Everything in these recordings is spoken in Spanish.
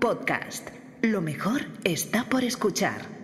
Podcast. Lo mejor está por escuchar.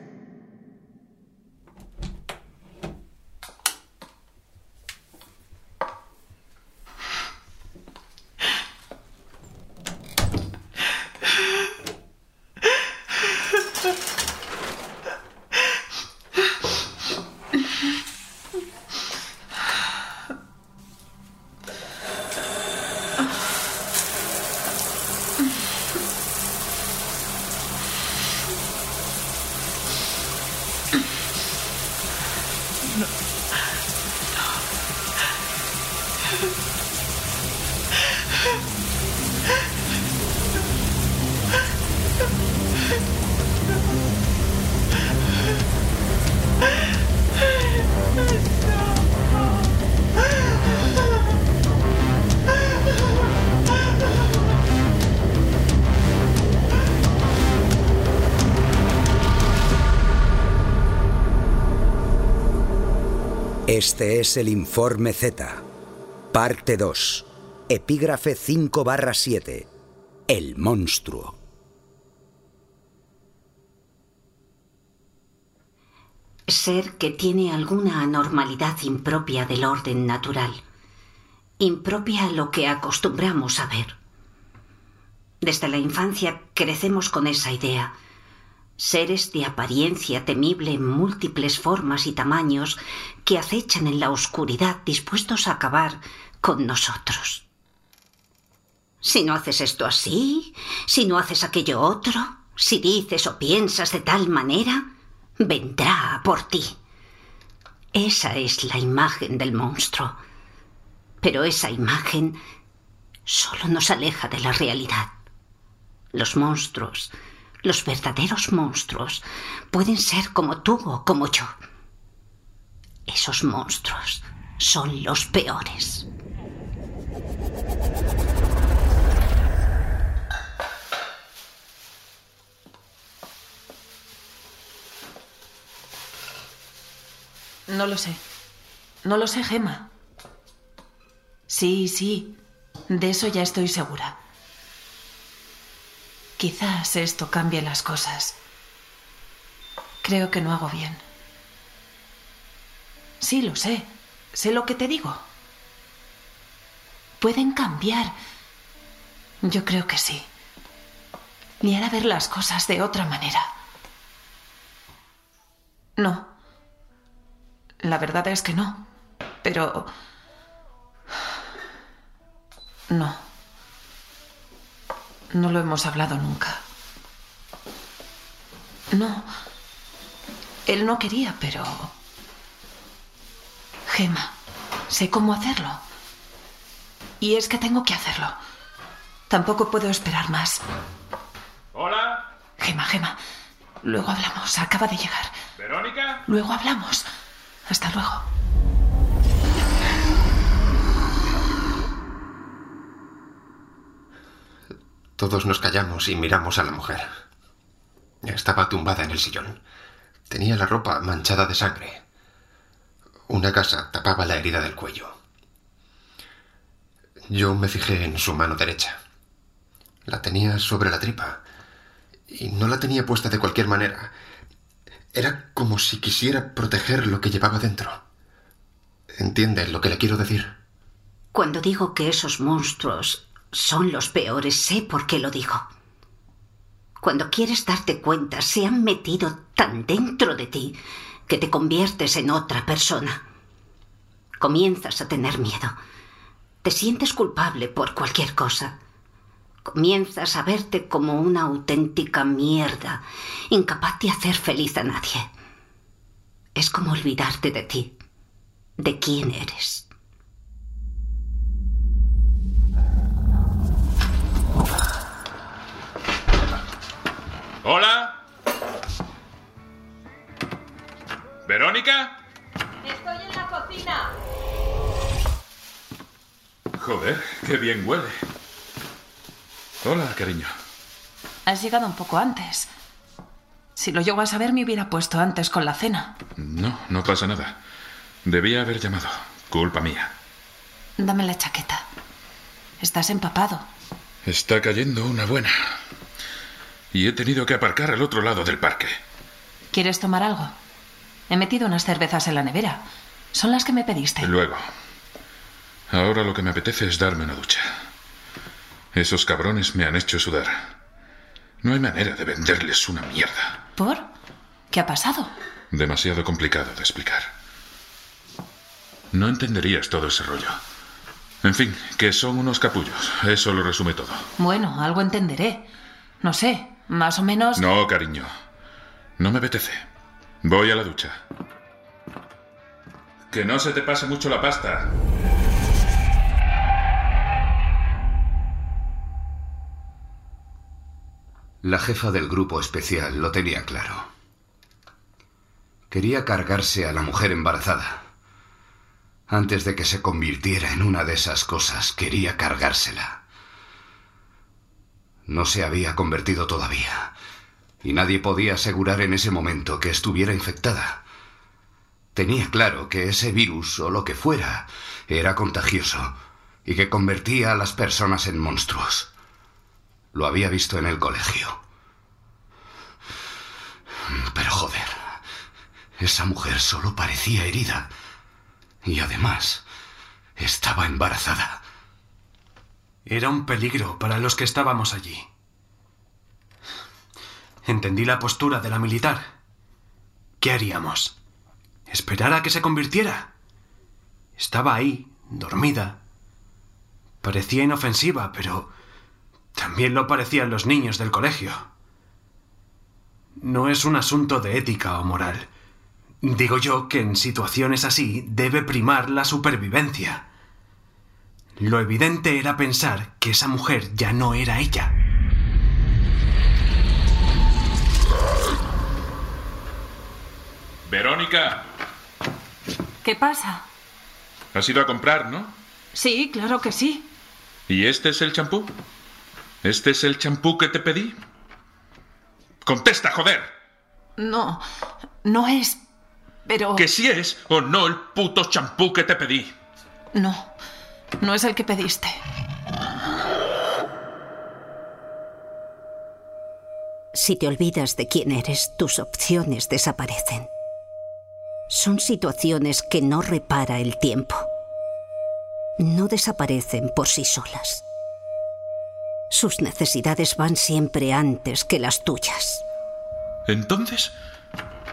Este es el informe Z, parte 2, epígrafe 5 barra 7, el monstruo. Ser que tiene alguna anormalidad impropia del orden natural, impropia a lo que acostumbramos a ver. Desde la infancia crecemos con esa idea seres de apariencia temible en múltiples formas y tamaños que acechan en la oscuridad dispuestos a acabar con nosotros. Si no haces esto así, si no haces aquello otro, si dices o piensas de tal manera, vendrá por ti. Esa es la imagen del monstruo. Pero esa imagen solo nos aleja de la realidad. Los monstruos los verdaderos monstruos pueden ser como tú o como yo. Esos monstruos son los peores. No lo sé. No lo sé, Gema. Sí, sí. De eso ya estoy segura. Quizás esto cambie las cosas. Creo que no hago bien. Sí, lo sé. Sé lo que te digo. Pueden cambiar. Yo creo que sí. Ni hará ver las cosas de otra manera. No. La verdad es que no. Pero... No. No lo hemos hablado nunca. No. Él no quería, pero... Gema, sé cómo hacerlo. Y es que tengo que hacerlo. Tampoco puedo esperar más. Hola. Gema, Gema. Luego hablamos. Acaba de llegar. ¿Verónica? Luego hablamos. Hasta luego. Todos nos callamos y miramos a la mujer. Estaba tumbada en el sillón. Tenía la ropa manchada de sangre. Una gasa tapaba la herida del cuello. Yo me fijé en su mano derecha. La tenía sobre la tripa. Y no la tenía puesta de cualquier manera. Era como si quisiera proteger lo que llevaba dentro. ¿Entiende lo que le quiero decir? Cuando digo que esos monstruos son los peores, sé por qué lo digo. Cuando quieres darte cuenta, se han metido tan dentro de ti que te conviertes en otra persona. Comienzas a tener miedo. Te sientes culpable por cualquier cosa. Comienzas a verte como una auténtica mierda, incapaz de hacer feliz a nadie. Es como olvidarte de ti, de quién eres. Hola. ¿Verónica? Estoy en la cocina. Joder, qué bien huele. Hola, cariño. Has llegado un poco antes. Si lo llego a saber, me hubiera puesto antes con la cena. No, no pasa nada. Debía haber llamado. Culpa mía. Dame la chaqueta. Estás empapado. Está cayendo una buena. Y he tenido que aparcar al otro lado del parque. ¿Quieres tomar algo? He metido unas cervezas en la nevera. Son las que me pediste. Luego. Ahora lo que me apetece es darme una ducha. Esos cabrones me han hecho sudar. No hay manera de venderles una mierda. ¿Por? ¿Qué ha pasado? Demasiado complicado de explicar. No entenderías todo ese rollo. En fin, que son unos capullos. Eso lo resume todo. Bueno, algo entenderé. No sé, más o menos... No, cariño. No me apetece. Voy a la ducha. Que no se te pase mucho la pasta. La jefa del grupo especial lo tenía claro. Quería cargarse a la mujer embarazada. Antes de que se convirtiera en una de esas cosas, quería cargársela. No se había convertido todavía, y nadie podía asegurar en ese momento que estuviera infectada. Tenía claro que ese virus, o lo que fuera, era contagioso, y que convertía a las personas en monstruos. Lo había visto en el colegio. Pero joder, esa mujer solo parecía herida. Y además, estaba embarazada. Era un peligro para los que estábamos allí. Entendí la postura de la militar. ¿Qué haríamos? ¿Esperar a que se convirtiera? Estaba ahí, dormida. Parecía inofensiva, pero también lo parecían los niños del colegio. No es un asunto de ética o moral. Digo yo que en situaciones así debe primar la supervivencia. Lo evidente era pensar que esa mujer ya no era ella. Verónica, ¿Qué pasa? has ido a comprar, ¿no? Sí, claro que sí. ¿Y este es el champú? ¿Este es el champú que te pedí? Contesta, joder. No, no es... Pero... Que si es o no el puto champú que te pedí. No, no es el que pediste. Si te olvidas de quién eres, tus opciones desaparecen. Son situaciones que no repara el tiempo. No desaparecen por sí solas. Sus necesidades van siempre antes que las tuyas. Entonces,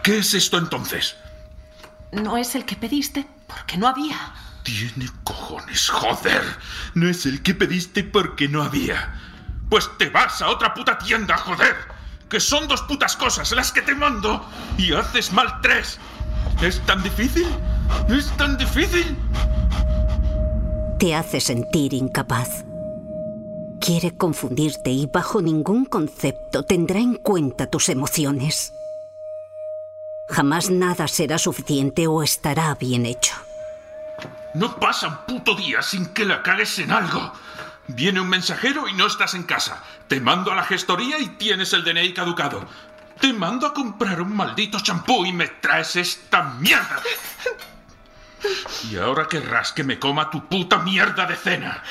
¿qué es esto entonces? No es el que pediste porque no había. Tiene cojones, joder. No es el que pediste porque no había. Pues te vas a otra puta tienda, joder. Que son dos putas cosas las que te mando y haces mal tres. ¿Es tan difícil? ¿Es tan difícil? Te hace sentir incapaz. Quiere confundirte y bajo ningún concepto tendrá en cuenta tus emociones. Jamás nada será suficiente o estará bien hecho. No pasa un puto día sin que la cagues en algo. Viene un mensajero y no estás en casa. Te mando a la gestoría y tienes el DNI caducado. Te mando a comprar un maldito champú y me traes esta mierda. Y ahora querrás que me coma tu puta mierda de cena.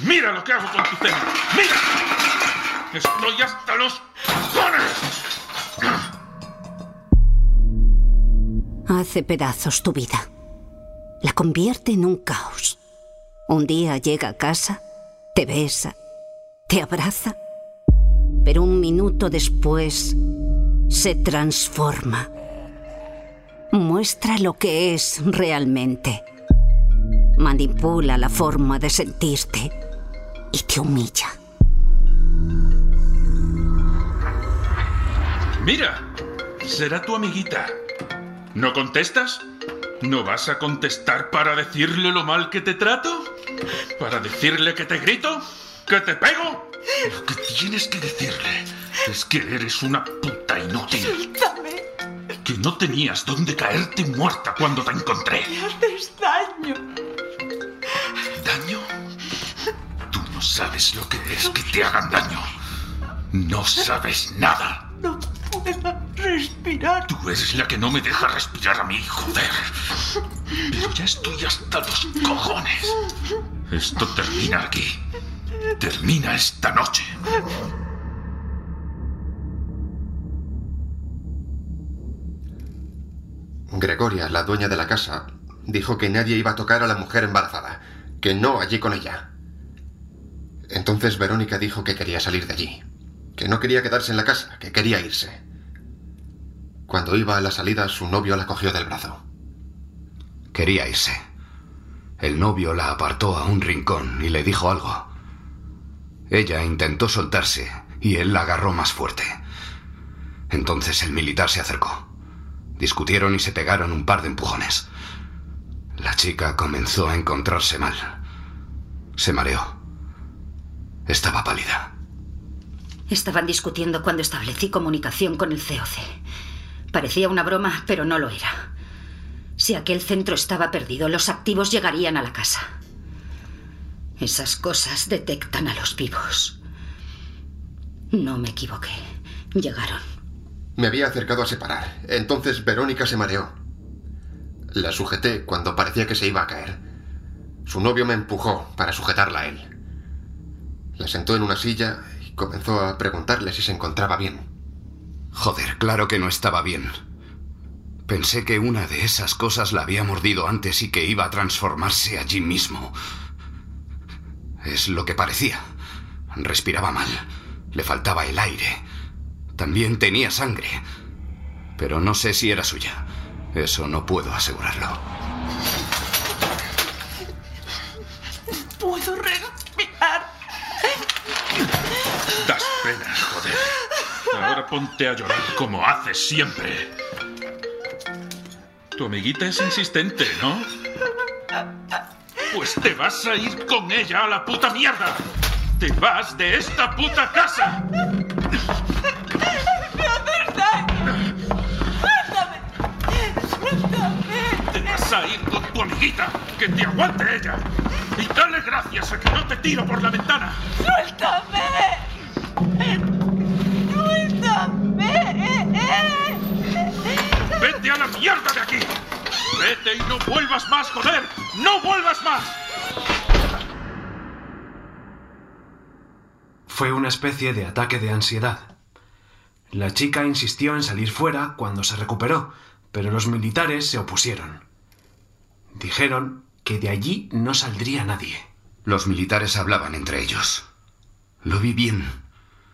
Mira lo que hago con tu cena. Mira. Estoy hasta los cojones. Hace pedazos tu vida. La convierte en un caos. Un día llega a casa, te besa, te abraza, pero un minuto después se transforma. Muestra lo que es realmente. Manipula la forma de sentirte y te humilla. Mira, será tu amiguita. ¿No contestas? ¿No vas a contestar para decirle lo mal que te trato? ¿Para decirle que te grito? ¿Que te pego? Lo que tienes que decirle es que eres una puta inútil. Que no tenías dónde caerte muerta cuando te encontré. Me haces daño. ¿Daño? Tú no sabes lo que es que te hagan daño. No sabes nada. Tú eres la que no me deja respirar a mí, joder. Pero ya estoy hasta los cojones. Esto termina aquí. Termina esta noche. Gregoria, la dueña de la casa, dijo que nadie iba a tocar a la mujer embarazada, que no allí con ella. Entonces Verónica dijo que quería salir de allí, que no quería quedarse en la casa, que quería irse. Cuando iba a la salida, su novio la cogió del brazo. Quería irse. El novio la apartó a un rincón y le dijo algo. Ella intentó soltarse y él la agarró más fuerte. Entonces el militar se acercó. Discutieron y se pegaron un par de empujones. La chica comenzó a encontrarse mal. Se mareó. Estaba pálida. Estaban discutiendo cuando establecí comunicación con el COC. Parecía una broma, pero no lo era. Si aquel centro estaba perdido, los activos llegarían a la casa. Esas cosas detectan a los vivos. No me equivoqué. Llegaron. Me había acercado a separar. Entonces Verónica se mareó. La sujeté cuando parecía que se iba a caer. Su novio me empujó para sujetarla a él. La sentó en una silla y comenzó a preguntarle si se encontraba bien. Joder, claro que no estaba bien. Pensé que una de esas cosas la había mordido antes y que iba a transformarse allí mismo. Es lo que parecía. Respiraba mal. Le faltaba el aire. También tenía sangre. Pero no sé si era suya. Eso no puedo asegurarlo. Puedo respirar. Das pena, joder. Ahora ponte a llorar como haces siempre. Tu amiguita es insistente, ¿no? Pues te vas a ir con ella a la puta mierda. Te vas de esta puta casa. Te vas a ir con tu amiguita. Que te aguante ella. Y dale gracias a que no te tiro por la ventana. ¡Suéltame! ¡Suéltame! A la mierda de aquí! ¡Vete y no vuelvas más, joder! ¡No vuelvas más! Fue una especie de ataque de ansiedad. La chica insistió en salir fuera cuando se recuperó, pero los militares se opusieron. Dijeron que de allí no saldría nadie. Los militares hablaban entre ellos. Lo vi bien.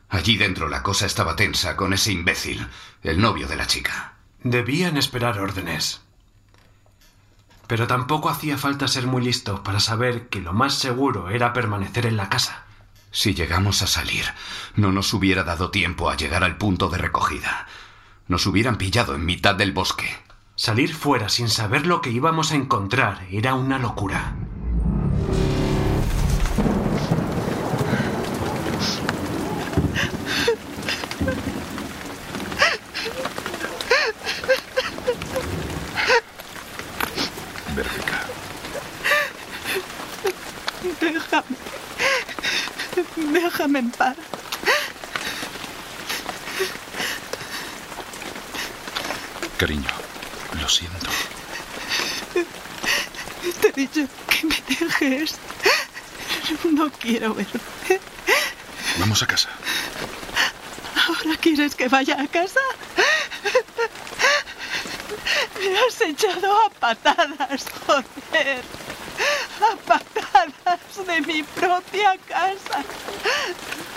Allí dentro la cosa estaba tensa con ese imbécil, el novio de la chica. Debían esperar órdenes. Pero tampoco hacía falta ser muy listo para saber que lo más seguro era permanecer en la casa. Si llegamos a salir, no nos hubiera dado tiempo a llegar al punto de recogida. Nos hubieran pillado en mitad del bosque. Salir fuera sin saber lo que íbamos a encontrar era una locura. Verónica, Déjame. Déjame en paz. cariño, lo siento. Te he dicho que me dejes. No quiero verte. Vamos a casa. ¿Ahora quieres que vaya a casa? Me has echado a patadas, joder. A patadas de mi propia casa.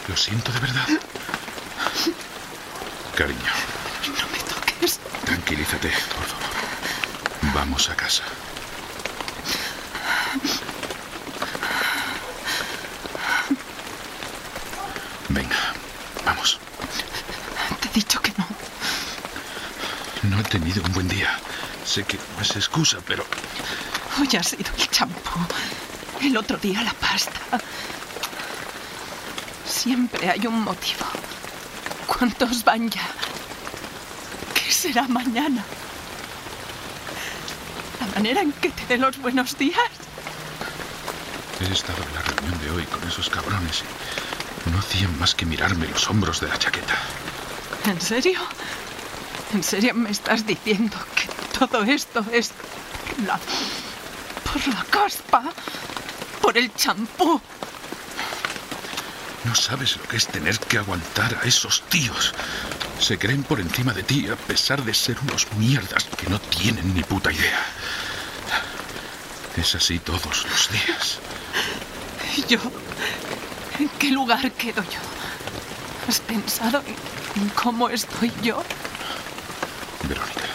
Lo siento de verdad. Cariño, No me toques. tranquilízate, por favor. Vamos a casa. Venga, vamos. Te he dicho que no. No he tenido un buen día. Sé que no es excusa, pero Hoy ha sido el champú. El otro día la pasta. Siempre hay un motivo. ¿Cuántos van ya? ¿Qué será mañana? La manera en que te dé los buenos días. he estado en la reunión de hoy con esos cabrones y no hacían más que mirarme los hombros de la chaqueta. ¿En serio? ¿En serio me estás diciendo que todo esto es por la. por la caspa? ¿Por el champú? No sabes lo que es tener que aguantar a esos tíos. Se creen por encima de ti a pesar de ser unos mierdas que no tienen ni puta idea. Es así todos los días. ¿Y yo? ¿En qué lugar quedo yo? ¿Has pensado en cómo estoy yo? Verónica,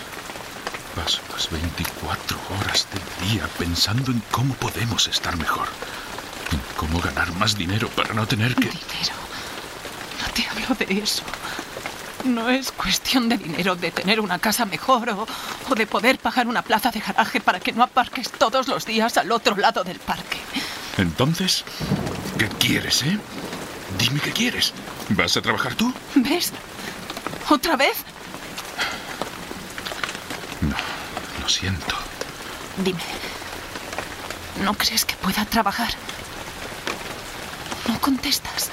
paso las 24 horas del día pensando en cómo podemos estar mejor. En cómo ganar más dinero para no tener que... Dinero. No te hablo de eso. No es cuestión de dinero, de tener una casa mejor o, o de poder pagar una plaza de garaje para que no aparques todos los días al otro lado del parque. Entonces, ¿qué quieres, eh? Dime qué quieres. ¿Vas a trabajar tú? ¿Ves? ¿Otra vez? No, lo siento. Dime, ¿no crees que pueda trabajar? No contestas.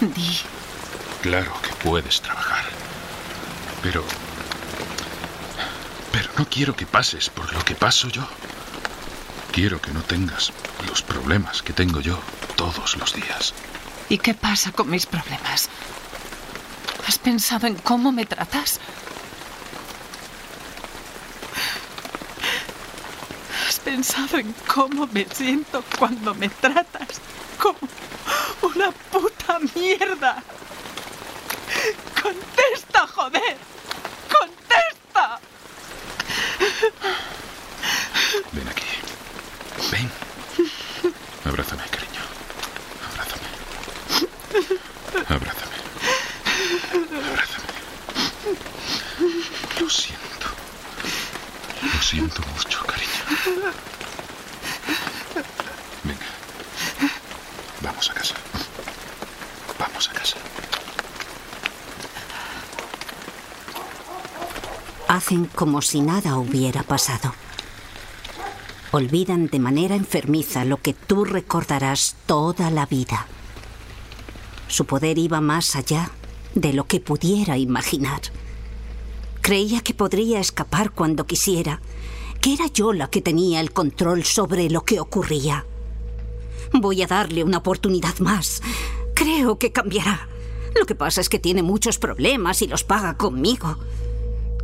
Di, Claro que puedes trabajar. Pero... Pero no quiero que pases por lo que paso yo. Quiero que no tengas los problemas que tengo yo todos los días. ¿y qué pasa con mis problemas? ¿Has pensado en cómo me tratas? ¿Has pensado en cómo me siento cuando me tratas como una puta mierda? ¡Contesta, joder! ¡Contesta! Ven aquí. Ven. Abrázame, cariño. Abrázame. Abrázame. Abrázame. Lo siento. Lo siento mucho, cariño. Venga. Vamos a casa. Vamos a casa. Como si nada hubiera pasado. Olvidan de manera enfermiza lo que tú recordarás toda la vida. Su poder iba más allá de lo que pudiera imaginar. Creía que podría escapar cuando quisiera, que era yo la que tenía el control sobre lo que ocurría. Voy a darle una oportunidad más. Creo que cambiará. Lo que pasa es que tiene muchos problemas y los paga conmigo.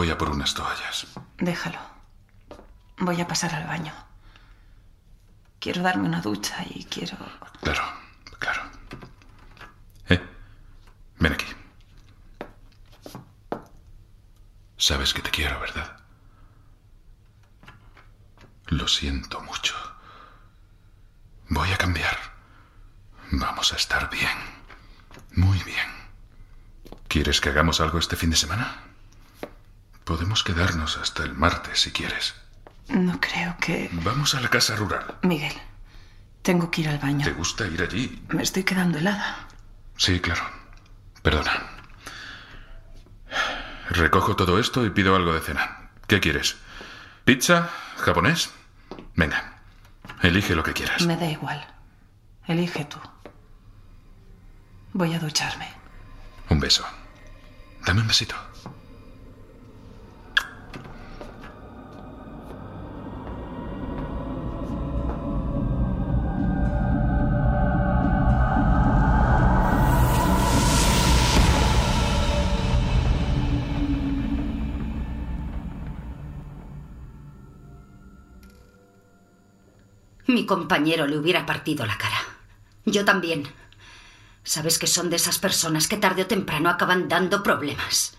Voy a por unas toallas. Déjalo. Voy a pasar al baño. Quiero darme una ducha y quiero... Claro, claro. Eh, ven aquí. Sabes que te quiero, ¿verdad? Lo siento mucho. Voy a cambiar. Vamos a estar bien. Muy bien. ¿Quieres que hagamos algo este fin de semana? Podemos quedarnos hasta el martes si quieres. No creo que... Vamos a la casa rural. Miguel, tengo que ir al baño. ¿Te gusta ir allí? Me estoy quedando helada. Sí, claro. Perdona. Recojo todo esto y pido algo de cena. ¿Qué quieres? ¿Pizza? ¿Japonés? Venga. Elige lo que quieras. Me da igual. Elige tú. Voy a ducharme. Un beso. Dame un besito. Mi compañero le hubiera partido la cara. Yo también. Sabes que son de esas personas que tarde o temprano acaban dando problemas.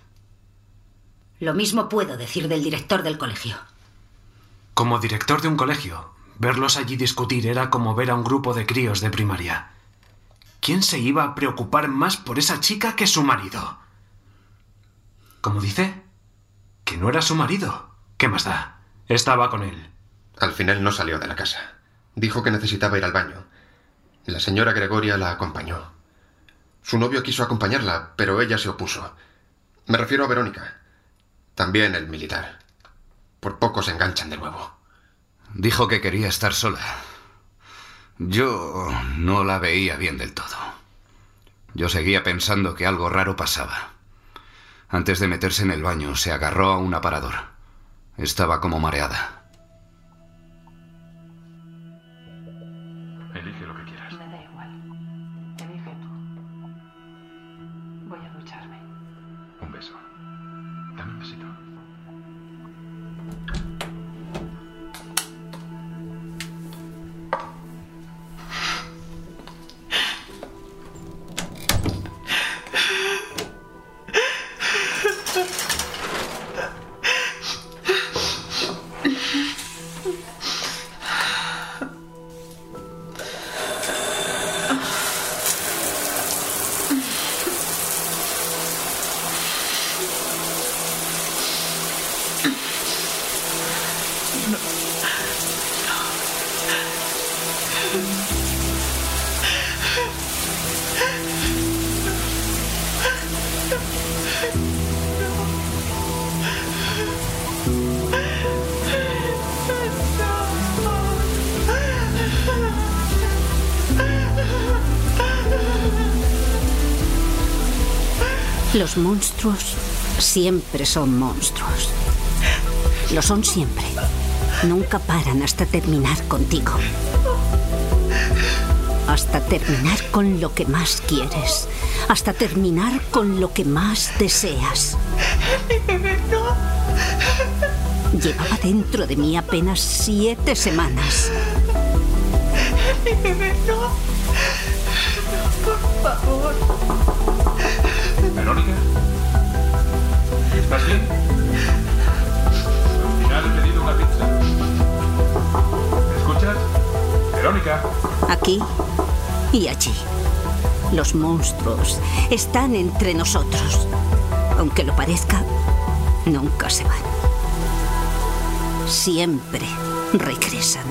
Lo mismo puedo decir del director del colegio. Como director de un colegio, verlos allí discutir era como ver a un grupo de críos de primaria. ¿Quién se iba a preocupar más por esa chica que su marido? ¿Cómo dice? Que no era su marido. ¿Qué más da? Estaba con él. Al final no salió de la casa. Dijo que necesitaba ir al baño. La señora Gregoria la acompañó. Su novio quiso acompañarla, pero ella se opuso. Me refiero a Verónica. También el militar. Por poco se enganchan de nuevo. Dijo que quería estar sola. Yo no la veía bien del todo. Yo seguía pensando que algo raro pasaba. Antes de meterse en el baño, se agarró a un aparador. Estaba como mareada. Los monstruos siempre son monstruos. Lo son siempre. Nunca paran hasta terminar contigo. Hasta terminar con lo que más quieres. Hasta terminar con lo que más deseas. Llevaba dentro de mí apenas siete semanas. Verónica. ¿Estás bien? Al final he pedido una pizza. ¿Me escuchas? Verónica. Aquí y allí. Los monstruos están entre nosotros. Aunque lo parezca, nunca se van. Siempre regresan.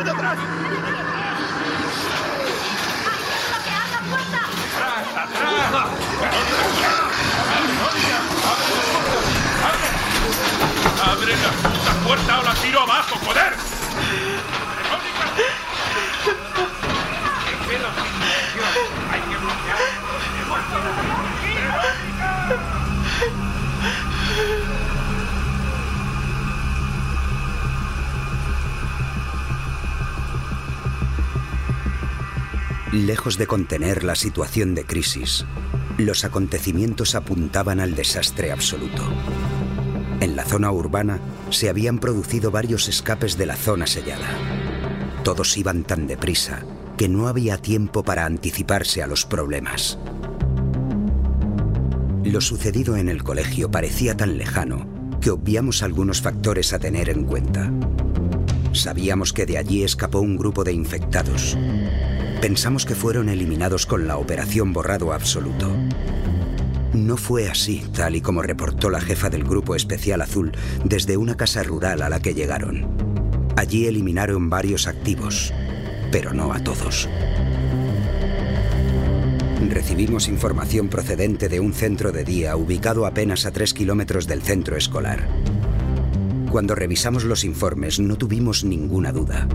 ¡Abre la puta puerta o la tiro abajo, joder! Lejos de contener la situación de crisis, los acontecimientos apuntaban al desastre absoluto. En la zona urbana se habían producido varios escapes de la zona sellada. Todos iban tan deprisa que no había tiempo para anticiparse a los problemas. Lo sucedido en el colegio parecía tan lejano que obviamos algunos factores a tener en cuenta. Sabíamos que de allí escapó un grupo de infectados. Pensamos que fueron eliminados con la operación borrado absoluto. No fue así, tal y como reportó la jefa del Grupo Especial Azul desde una casa rural a la que llegaron. Allí eliminaron varios activos, pero no a todos. Recibimos información procedente de un centro de día ubicado apenas a 3 kilómetros del centro escolar. Cuando revisamos los informes no tuvimos ninguna duda.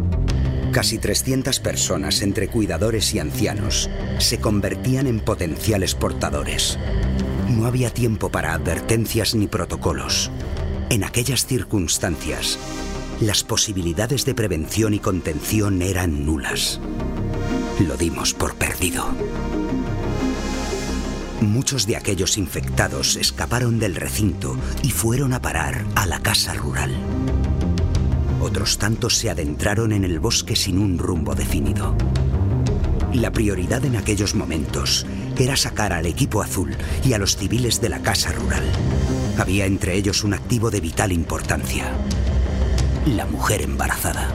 Casi 300 personas entre cuidadores y ancianos se convertían en potenciales portadores. No había tiempo para advertencias ni protocolos. En aquellas circunstancias, las posibilidades de prevención y contención eran nulas. Lo dimos por perdido. Muchos de aquellos infectados escaparon del recinto y fueron a parar a la casa rural. Tantos se adentraron en el bosque sin un rumbo definido. La prioridad en aquellos momentos era sacar al equipo azul y a los civiles de la casa rural. Había entre ellos un activo de vital importancia. la mujer embarazada.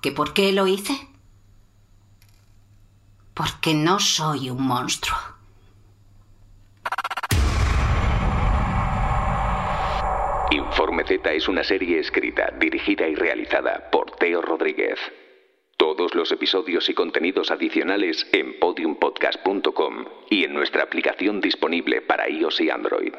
¿Que por qué lo hice? Porque no soy un monstruo. Informe Z es una serie escrita, dirigida y realizada por Teo Rodríguez. Todos los episodios y contenidos adicionales en podiumpodcast.com y en nuestra aplicación disponible para iOS y Android.